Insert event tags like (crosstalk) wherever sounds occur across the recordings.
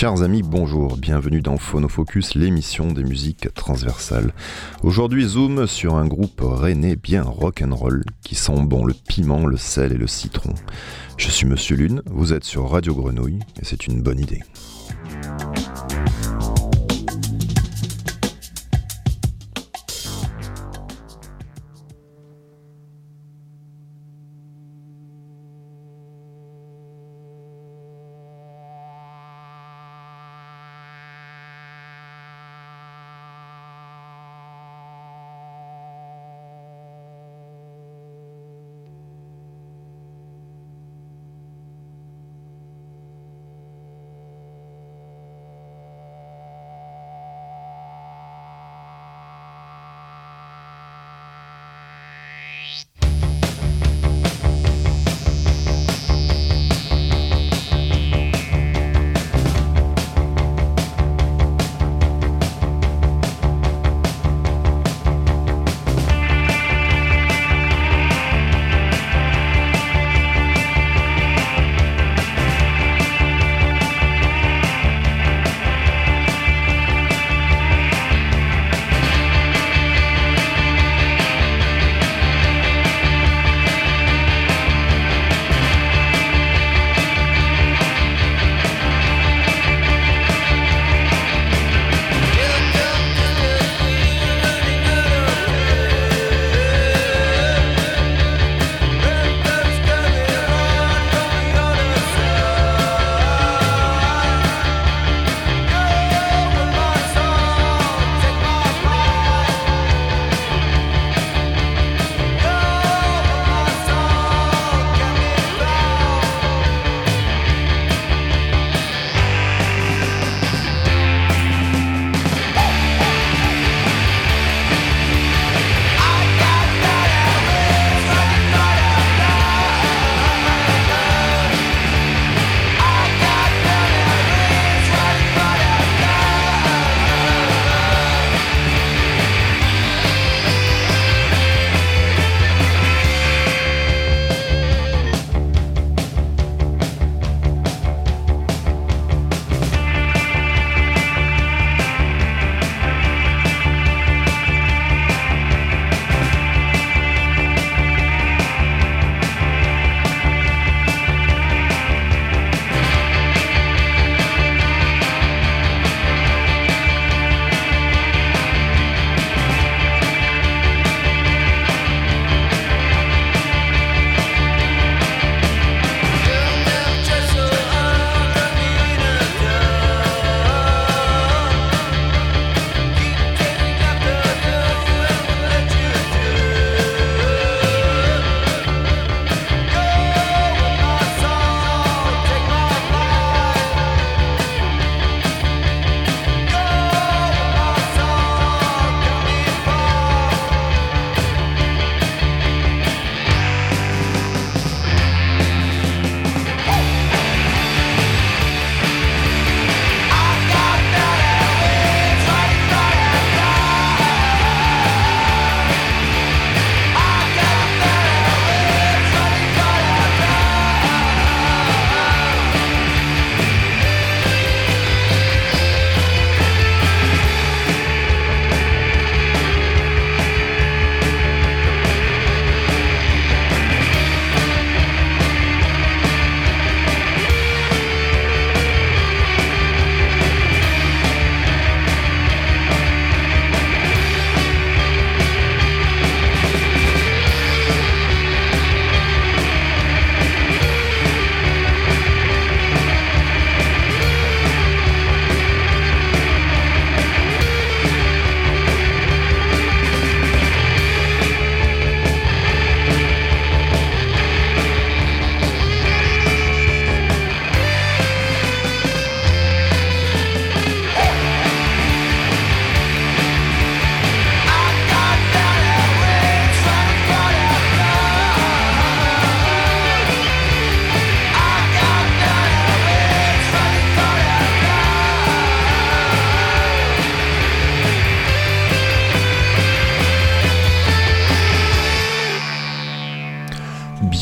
Chers amis, bonjour, bienvenue dans Phonofocus, l'émission des musiques transversales. Aujourd'hui, zoom sur un groupe rennais bien rock'n'roll qui sent bon le piment, le sel et le citron. Je suis Monsieur Lune, vous êtes sur Radio Grenouille et c'est une bonne idée.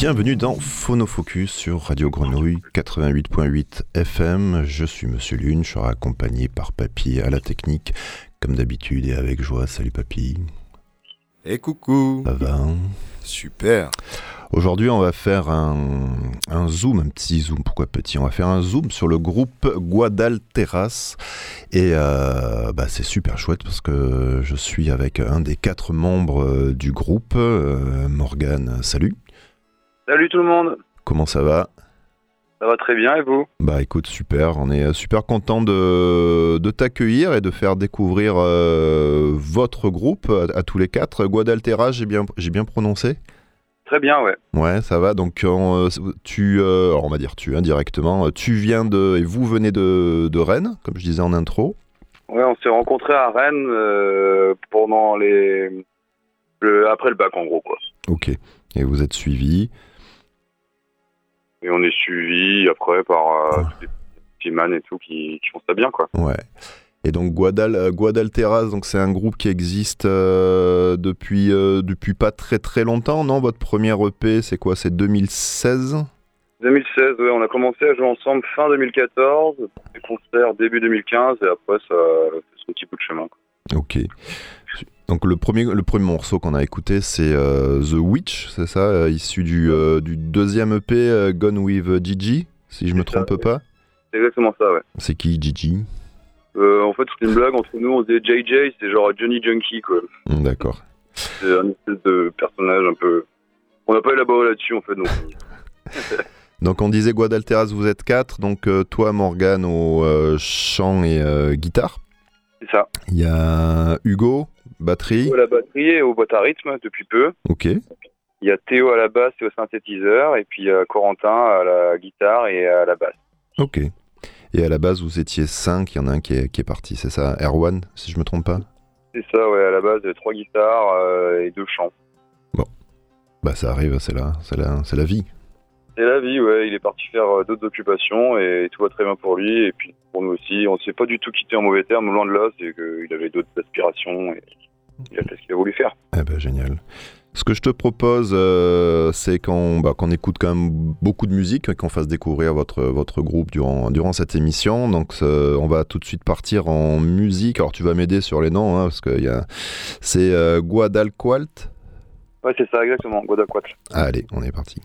Bienvenue dans Phonofocus sur Radio Grenouille 88.8 FM. Je suis Monsieur Lune, je serai accompagné par Papy à la technique, comme d'habitude et avec joie. Salut Papy. Et eh, coucou. Ça va hein? Super. Aujourd'hui, on va faire un, zoom, un petit zoom, pourquoi petit? On va faire un zoom sur le groupe Guadalteras. Et euh, bah, c'est super chouette parce que je suis avec un des quatre membres euh, du groupe, euh, Morgan. Salut. Salut tout le monde. Comment ça va ça va très bien et vous Bah écoute, super. On est super content de, t'accueillir et de faire découvrir votre groupe à, tous les quatre. Guadalteras, j'ai bien, bien prononcé Très bien, ouais. Ouais, ça va. Donc, euh, tu, euh, on va dire tu indirectement, hein, tu viens de, et vous venez de, de Rennes, comme je disais en intro. Ouais, on s'est rencontrés à Rennes euh, pendant les, après le bac, en gros, quoi. Ok. Et vous êtes suivi. Et on est suivi après par des petits man et tout qui, qui font ça bien, quoi. Ouais. Et donc Guadal, euh, Guadalteras, donc c'est un groupe qui existe euh, depuis, euh, depuis pas très très longtemps, non? Votre premier EP, c'est quoi? C'est 2016 2016, oui, on a commencé à jouer ensemble fin 2014, des concerts début 2015, et après ça fait son petit bout de chemin. Ok. Donc le premier, le premier morceau qu'on a écouté, c'est The Witch, c'est ça Issu du, du, deuxième EP, Gone with Gigi, si je me trompe pas C'est exactement ça, ouais. C'est qui Gigi? Euh, en fait, c'est une blague entre nous. On disait JJ, c'est genre Johnny Junkie, quoi. Mm, d'accord. C'est un espèce de personnage un peu. On n'a pas élaboré là-dessus, en fait. Donc, (laughs) donc on disait Guadalteras, vous êtes quatre. Donc euh, toi, Morgan, au euh, chant et guitare. C'est ça. Il y a Hugo, batterie. À la batterie et au boîte à rythme depuis peu. Ok. Il y a Théo à la basse et au synthétiseur. Et puis a Corentin à la guitare et à la basse. Ok. Et à la base, vous étiez 5, il y en a un qui est, qui est parti, c'est ça? Erwan, si je me trompe pas? C'est ça, ouais, à la base, trois guitares euh, et deux chants. Bon, bah ça arrive, c'est la, c'est la, c'est la vie. C'est la vie, ouais, il est parti faire euh, d'autres occupations et tout va très bien pour lui. Et puis pour nous aussi, on ne s'est pas du tout quitté en mauvais termes, loin de là, c'est qu'il avait d'autres aspirations et il a fait ce qu'il a voulu faire. Eh ben génial. Ce que je te propose, euh, c'est qu'on bah, écoute quand même beaucoup de musique et qu'on fasse découvrir votre, votre groupe durant, durant cette émission. Donc, on va tout de suite partir en musique. Alors, tu vas m'aider sur les noms, hein, parce que a... c'est euh, Guadalqualt. Ouais, c'est ça, exactement, Guadalqualt. Allez, on est parti.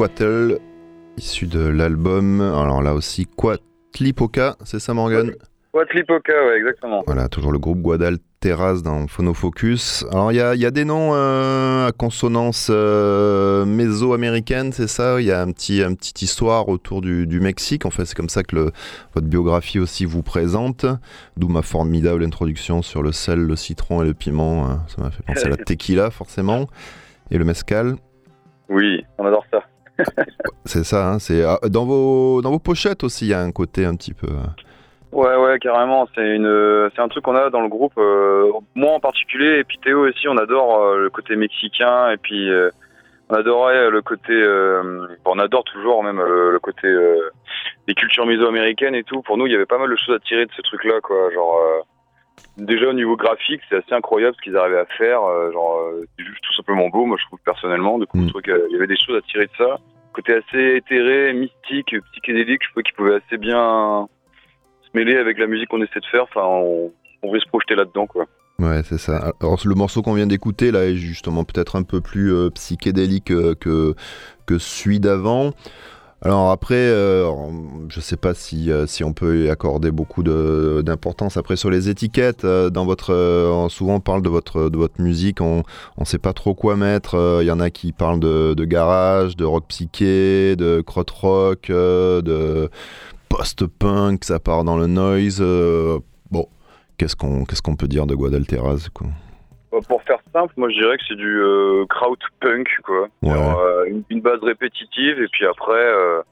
Quetzalcoatl, issu de l'album. Alors là aussi, Quatlipoca, c'est ça Morgan Quatlipoca, ouais, exactement. Voilà, toujours le groupe Guadal Terrace dans Phonofocus. Alors il y a, y a, des noms euh, à consonance euh, méso-américaine, c'est ça? Il y a un petit, une petite histoire autour du, du Mexique. En fait, c'est comme ça que le, votre biographie aussi vous présente. D'où ma formidable introduction sur le sel, le citron et le piment. Hein. Ça m'a fait penser à la (laughs) tequila, forcément. Et le mezcal. Oui, on adore ça. C'est ça, hein, c'est ah, dans vos dans vos pochettes aussi, il y a un côté un petit peu. euh, Ouais, ouais, carrément. C'est une, c'est un truc qu'on a dans le groupe. euh, moi en particulier, et puis Théo aussi, on adore euh, le côté mexicain, et puis euh, on adorait le côté, on adore toujours même le côté des cultures méso-américaines et tout. Pour nous, il y avait pas mal de choses à tirer de ce truc-là, quoi. Genre, déjà au niveau graphique, c'est assez incroyable ce qu'ils arrivaient à faire. euh, genre, euh, c'est juste tout simplement beau, moi je trouve personnellement. Du coup, Mm. truc, euh, il y avait des choses à tirer de ça. Côté assez éthéré, mystique, psychédélique, je trouvais qu'ils pouvaient assez bien se mêler avec la musique qu'on essaie de faire. Enfin, on, on pouvait se projeter là-dedans, quoi. Ouais, c'est ça. Alors, le morceau qu'on vient d'écouter, là, est justement peut-être un peu plus euh, psychédélique euh, que, que celui d'avant. Alors après, euh, je sais pas si, euh, si on peut y accorder beaucoup d'importance après sur les étiquettes. Euh, dans votre, souvent on parle de votre, de musique, on ne sait pas trop quoi mettre. Il y en a qui parlent de, garage, de rock psyché, de krautrock, euh, de post-punk, ça part dans le noise. bon, qu'est-ce qu'on peut dire de Guadalteras Pour faire simple, moi je dirais que c'est du euh, kraut punk, quoi. Ouais. Euh, une, une base répétitive, et puis après, euh,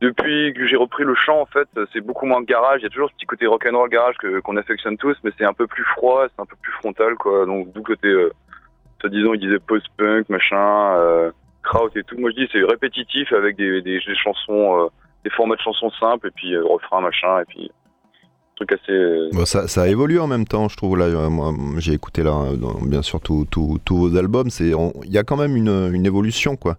depuis que j'ai repris le chant, en fait, c'est beaucoup moins garage. Il y a toujours ce petit côté rock'n'roll garage que- qu'on affectionne tous, mais c'est un peu plus froid, c'est un peu plus frontal, quoi. Donc, d'où côté, euh, soi-disant, ils disaient post-punk, machin, euh, kraut et tout. Moi je dis c'est répétitif avec des, des, des chansons, euh, des formats de chansons simples, et puis euh, refrain, machin, et puis. Truc assez. euh, Bon, ça, ça a évolué en même temps, je trouve. Là, euh, moi, j'ai écouté là, euh, dans- bien sûr tous vos albums. C'est, il y a quand même une, une évolution, quoi.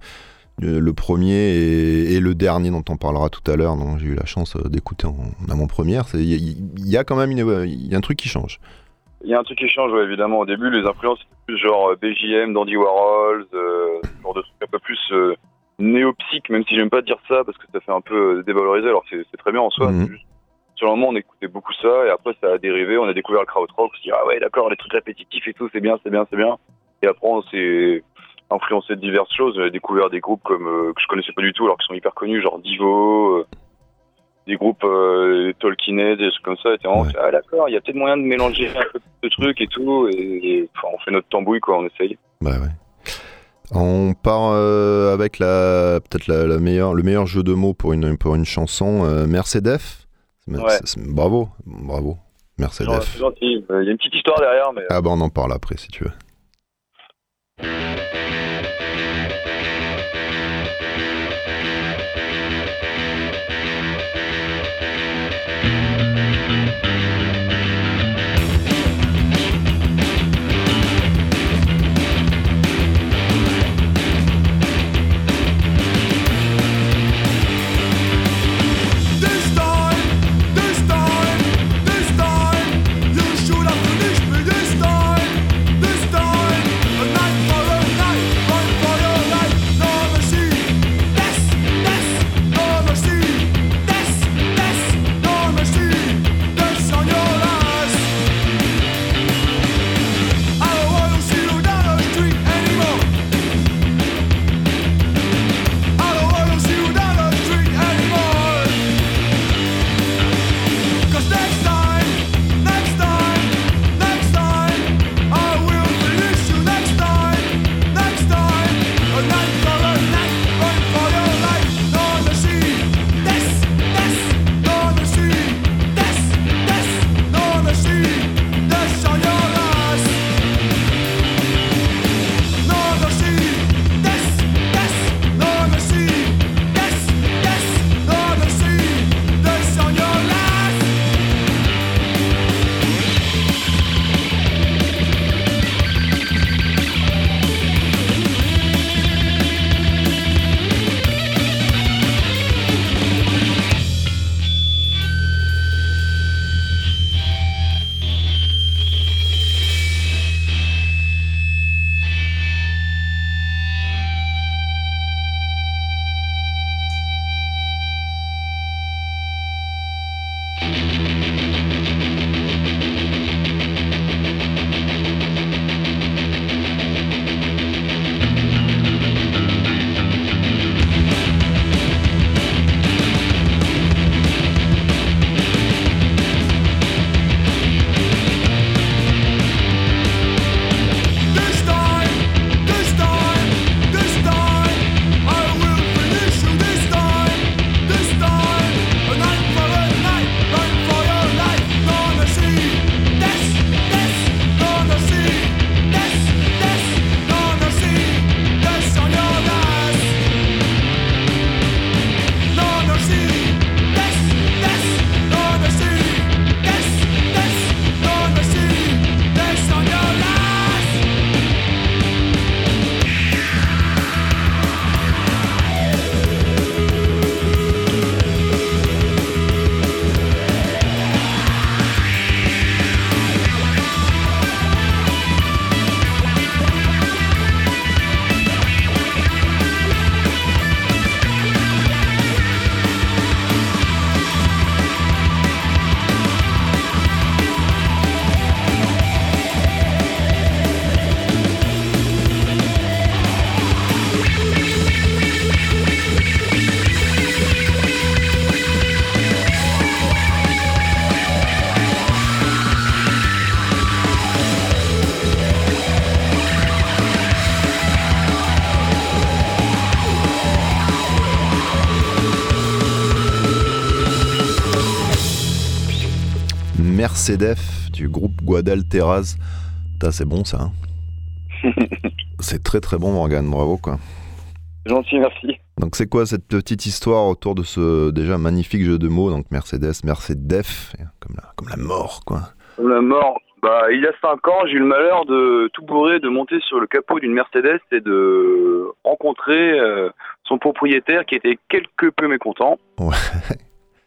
Le, le premier et, et le dernier dont on parlera tout à l'heure, dont j'ai eu la chance d'écouter en, en avant-première, il y, a- il y a quand même une, y a un truc qui change. Il y a un truc qui change, ouais, évidemment. Au début, les influences, plus genre BJM, Dandy Warhols, euh, genre de trucs un peu plus euh, néo-psych, même si j'aime pas dire ça parce que ça fait un peu dévaloriser, alors c'est très bien en soi. Mhm. c'est juste- Sur le moment, on écoutait beaucoup ça, et après, ça a dérivé, on a découvert le krautrock, on s'est dit, ah ouais, d'accord, les trucs répétitifs et tout, c'est bien, c'est bien, c'est bien. Et après, on s'est influencé de diverses choses. J'ai découvert des groupes comme euh, que je connaissais pas du tout, alors qu'ils sont hyper connus, genre Divo, euh, des groupes euh, Tolkien, des trucs comme ça. Et vraiment, Ouais. ah d'accord, il y a peut-être moyen de mélanger un peu de trucs et tout. Et, on fait notre tambouille, quoi, on essaye. Bah ouais. On part euh, avec la peut-être la, la meilleure, le meilleur jeu de mots pour une pour une chanson, euh, Mercedes. Ouais. bravo, bravo, gentil. Euh, Il y a une petite histoire derrière, mais Ah bah on en parle après si tu veux. Mercedes du groupe Guadalteras. Putain, c'est bon ça. hein (laughs) c'est très très bon Morgan, bravo quoi. Gentil, merci. Donc c'est quoi cette petite histoire autour de ce déjà magnifique jeu de mots, donc Mercedes, Mercedes, comme la, comme la mort quoi. La mort. Bah, il y a 5 ans, j'ai eu le malheur de tout bourré, de monter sur le capot d'une Mercedes et de rencontrer euh, son propriétaire qui était quelque peu mécontent. Ouais.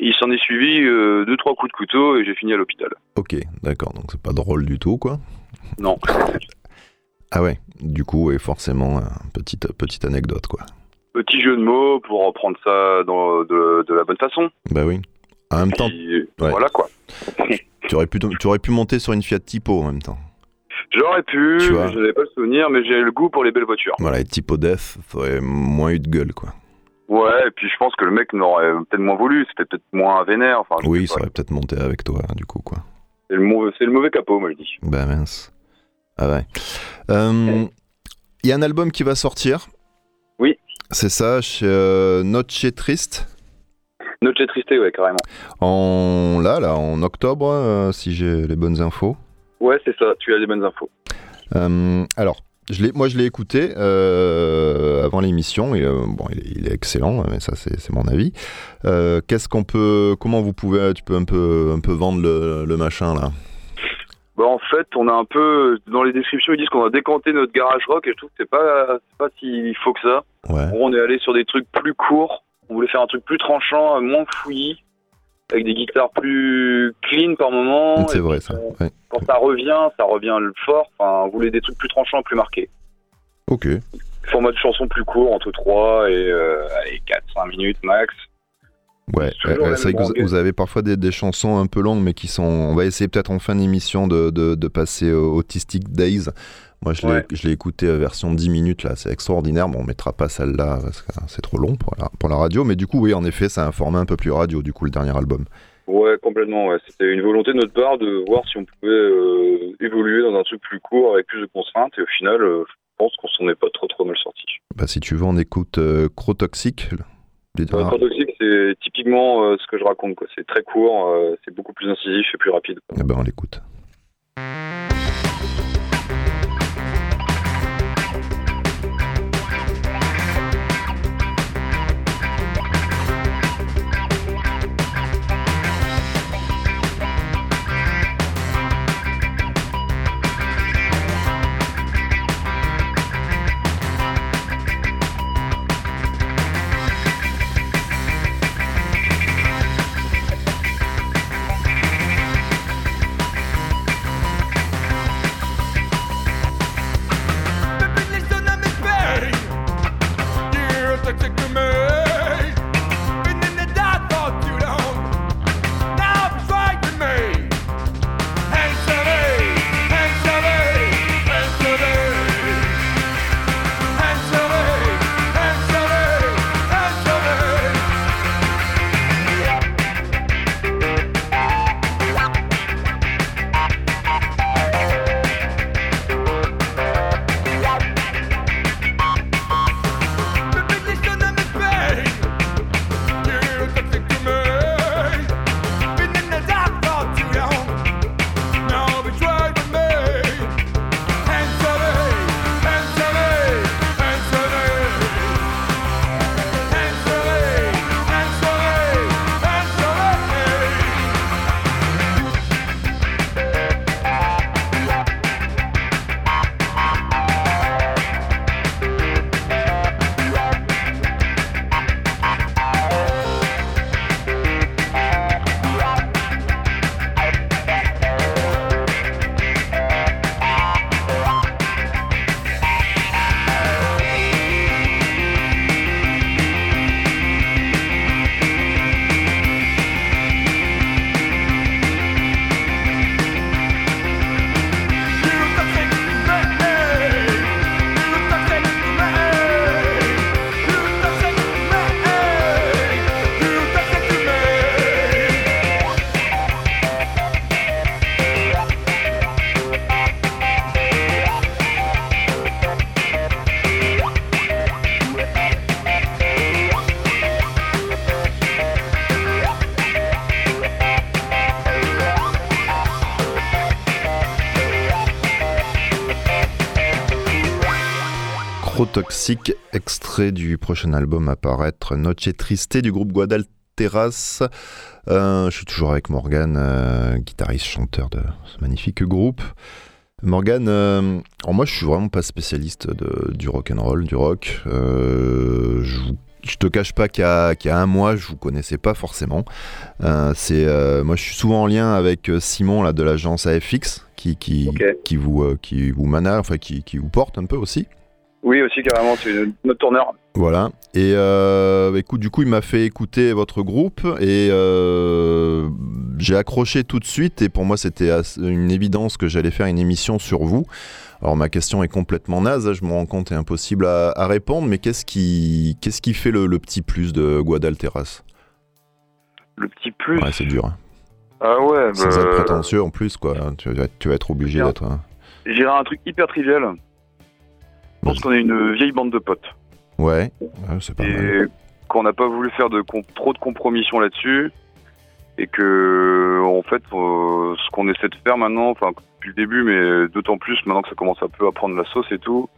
Il s'en est suivi euh, deux trois coups de couteau et j'ai fini à l'hôpital. Ok, d'accord, donc c'est pas drôle du tout quoi. Non. (laughs) Ah ouais, du coup, et forcément, petite, petite anecdote quoi. Petit jeu de mots pour reprendre ça dans, de, de la bonne façon. Bah oui. En même temps, ouais. Voilà quoi. (laughs) tu aurais, pu, tu aurais pu monter sur une Fiat Tipo en même temps. J'aurais pu, je n'avais pas le souvenir, mais j'ai le goût pour les belles voitures. Voilà, et Tipo Death, t'aurais moins eu de gueule quoi. Ouais, et puis je pense que le mec n'aurait peut-être moins voulu, c'était peut-être moins vénère. Enfin, Oui, ça aurait peut-être monté avec toi du coup quoi. c'est le, mauvais capot, moi je dis. Bah mince. Ah ouais. Euh, Il y a un album qui va sortir. Oui. C'est ça, chez euh, Noche Triste. Noche Triste, ouais, carrément. En là, là, en octobre, euh, si j'ai les bonnes infos. Ouais, c'est ça, tu as des bonnes infos. Euh, alors, je moi, je l'ai écouté euh, avant l'émission et euh, bon, il est, il est excellent, mais ça, c'est, mon avis. Euh, qu'est-ce qu'on peut, comment vous pouvez, tu peux un peu, un peu vendre le, le machin là? Bah, en fait, on a un peu, dans les descriptions, ils disent qu'on a décanté notre garage rock et je trouve que c'est pas, pas si faux que ça. Ouais. On est allé sur des trucs plus courts, on voulait faire un truc plus tranchant, moins fouillis, avec des guitares plus clean par moment. C'est vrai ça. euh, Ouais. Quand ça revient, ça revient fort. Enfin, on voulait des trucs plus tranchants, plus marqués. Ok. Format de chanson plus court, entre 3 et euh, allez, 4-5 minutes max. Ouais, C'est c'est vrai que vous, vous avez parfois des, des chansons un peu longues, mais qui sont. On va essayer peut-être en fin d'émission de, de, de passer au Autistic Days. Moi, je l'ai, Ouais. je l'ai écouté euh, version 10 minutes, là, c'est extraordinaire. Bon, on mettra pas celle-là parce que c'est trop long pour la, pour la radio. Mais du coup, oui, en effet, c'est un format un peu plus radio, du coup, le dernier album. Ouais, complètement. Ouais. C'était une volonté de notre part de voir si on pouvait euh, évoluer dans un truc plus court avec plus de contraintes. Et au final, euh, je pense qu'on s'en est pas trop trop mal sorti. Bah, si tu veux, on écoute euh, ah, Toxic, c'est typiquement ce que je raconte. C'est très court, c'est beaucoup plus incisif et plus rapide. eh ben, on l'écoute. Afro-Toxic, extrait du prochain album à paraître, Noche Triste du groupe Guadalteras. Euh, je suis toujours avec Morgan, euh, guitariste, chanteur de ce magnifique groupe. Morgan, euh, moi je suis vraiment pas spécialiste de, du rock and roll, du rock. Je, vous- je te cache pas qu'il y, a- qu'il y a un mois je vous connaissais pas forcément. Euh, c'est euh, moi je suis souvent en lien avec Simon là de l'agence AFX qui qui, Ok. qui vous euh, qui vous manage, enfin qui, qui vous porte un peu aussi. Oui, aussi carrément, c'est notre tourneur. Voilà. Et euh, écoute, du coup, il m'a fait écouter votre groupe et euh, j'ai accroché tout de suite. Et pour moi, c'était une évidence que j'allais faire une émission sur vous. Alors, ma question est complètement naze, hein, je me rends compte, est impossible à, à répondre. Mais qu'est-ce qui, qu'est-ce qui fait le, le petit plus de Guadalteras Le petit plus. Ouais, c'est dur. hein. Ah ouais, Sans bah, être prétentieux en plus, quoi. Tu vas, être- tu vas être obligé d'être. hein. Un truc hyper trivial. Je pense qu'on est une vieille bande de potes. Ouais, ouais, c'est pas mal. et qu'on n'a pas voulu faire de trop de compromissions là-dessus. Et que, en fait, euh, ce qu'on essaie de faire maintenant, enfin, depuis le début, mais d'autant plus maintenant que ça commence un peu à prendre la sauce et tout,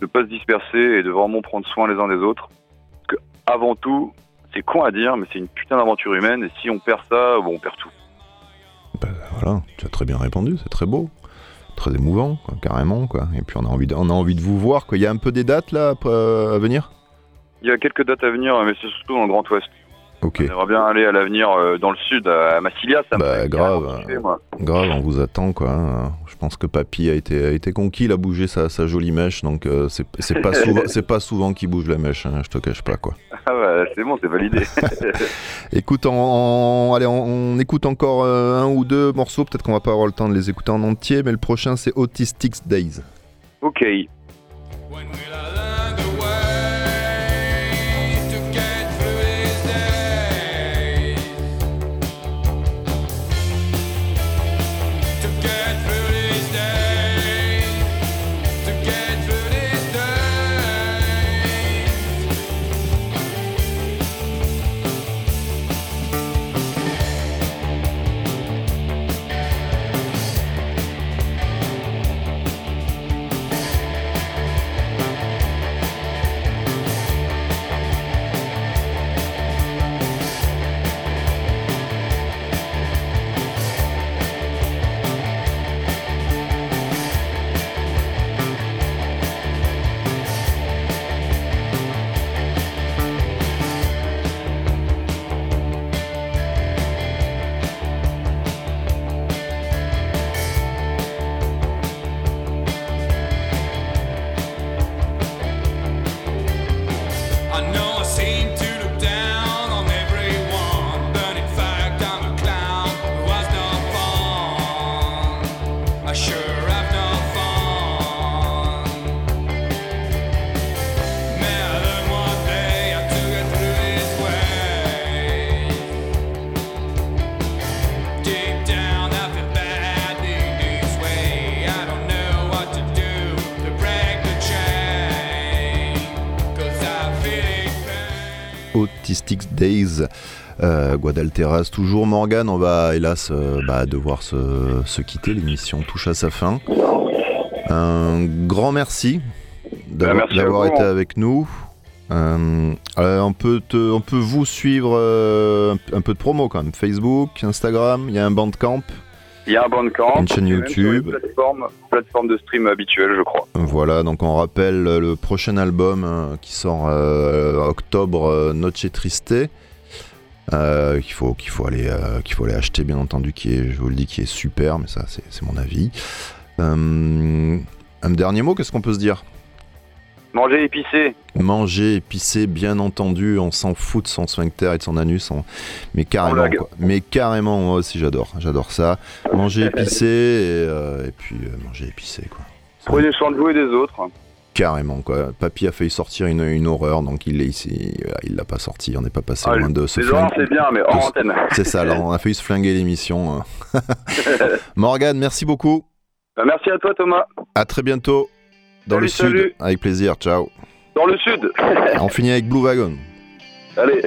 de pas se disperser et de vraiment prendre soin les uns des autres. Parce que, avant tout, c'est con à dire, mais c'est une putain d'aventure humaine. Et si on perd ça, bon, on perd tout. Bah, voilà, tu as très bien répondu, c'est très beau, très émouvant, quoi, carrément, quoi. Et puis on a envie de, on a envie de vous voir, quoi. Il y a un peu des dates là euh, à venir? Il y a quelques dates à venir, mais c'est surtout dans le Grand Ouest. Ok, On aimerait bien aller à l'avenir euh, dans le sud, à Massilia, ça Bah, grave. moi. grave, on vous attend, quoi. hein. Je pense que Papy a été, a été conquis, il a bougé sa, sa jolie mèche, donc euh, c'est c'est pas (laughs) souvent, c'est pas souvent qu'il bouge la mèche, hein, je te cache pas, quoi. C'est bon, c'est validé. (laughs) Écoute, on, on- allez, on, on écoute encore euh, un ou deux morceaux, peut-être qu'on va pas avoir le temps de les écouter en entier, mais le prochain c'est Autistic Days. ok. Autistic Days. Euh, Guadalteras, toujours Morgan, on va hélas euh, bah, devoir se, se quitter, l'émission touche à sa fin. Un grand merci d'avoir Bah, été avec nous. Euh, euh, on, peut te- on peut vous suivre un, un peu de promo quand même. Facebook, Instagram, il y a un Bandcamp. Il y a un Bandcamp. Une chaîne YouTube. Une plateforme, plateforme de stream habituelle, je crois. Voilà, donc on rappelle euh, le prochain album euh, qui sort euh, octobre, euh, Noche Triste. Euh, qu'il faut qu'il faut aller qu'il faut aller acheter bien entendu qui est je vous le dis qui est super mais ça c'est mon avis un dernier mot qu'est-ce qu'on peut se dire? Manger épicé. manger épicé bien entendu on s'en fout de son sphincter et de son anus on- mais carrément quoi. mais carrément moi aussi j'adore j'adore ça manger (laughs) épicé et, euh, et puis euh, manger épicé quoi Prenez soin de vous et des autres. Carrément quoi. Papy a failli sortir une, une horreur, donc il est il, il l'a pas sorti. On n'est pas passé Ah, loin de horreurs, flinguer. c'est bien, mais de- antenne. (laughs) C'est ça. Là, on a failli se flinguer l'émission. hein. (laughs) Morgane, merci beaucoup. Merci à toi, Thomas. À très bientôt dans Salut, le sud. Avec plaisir. Ciao. Dans le sud. On finit avec Blue Wagon. Allez.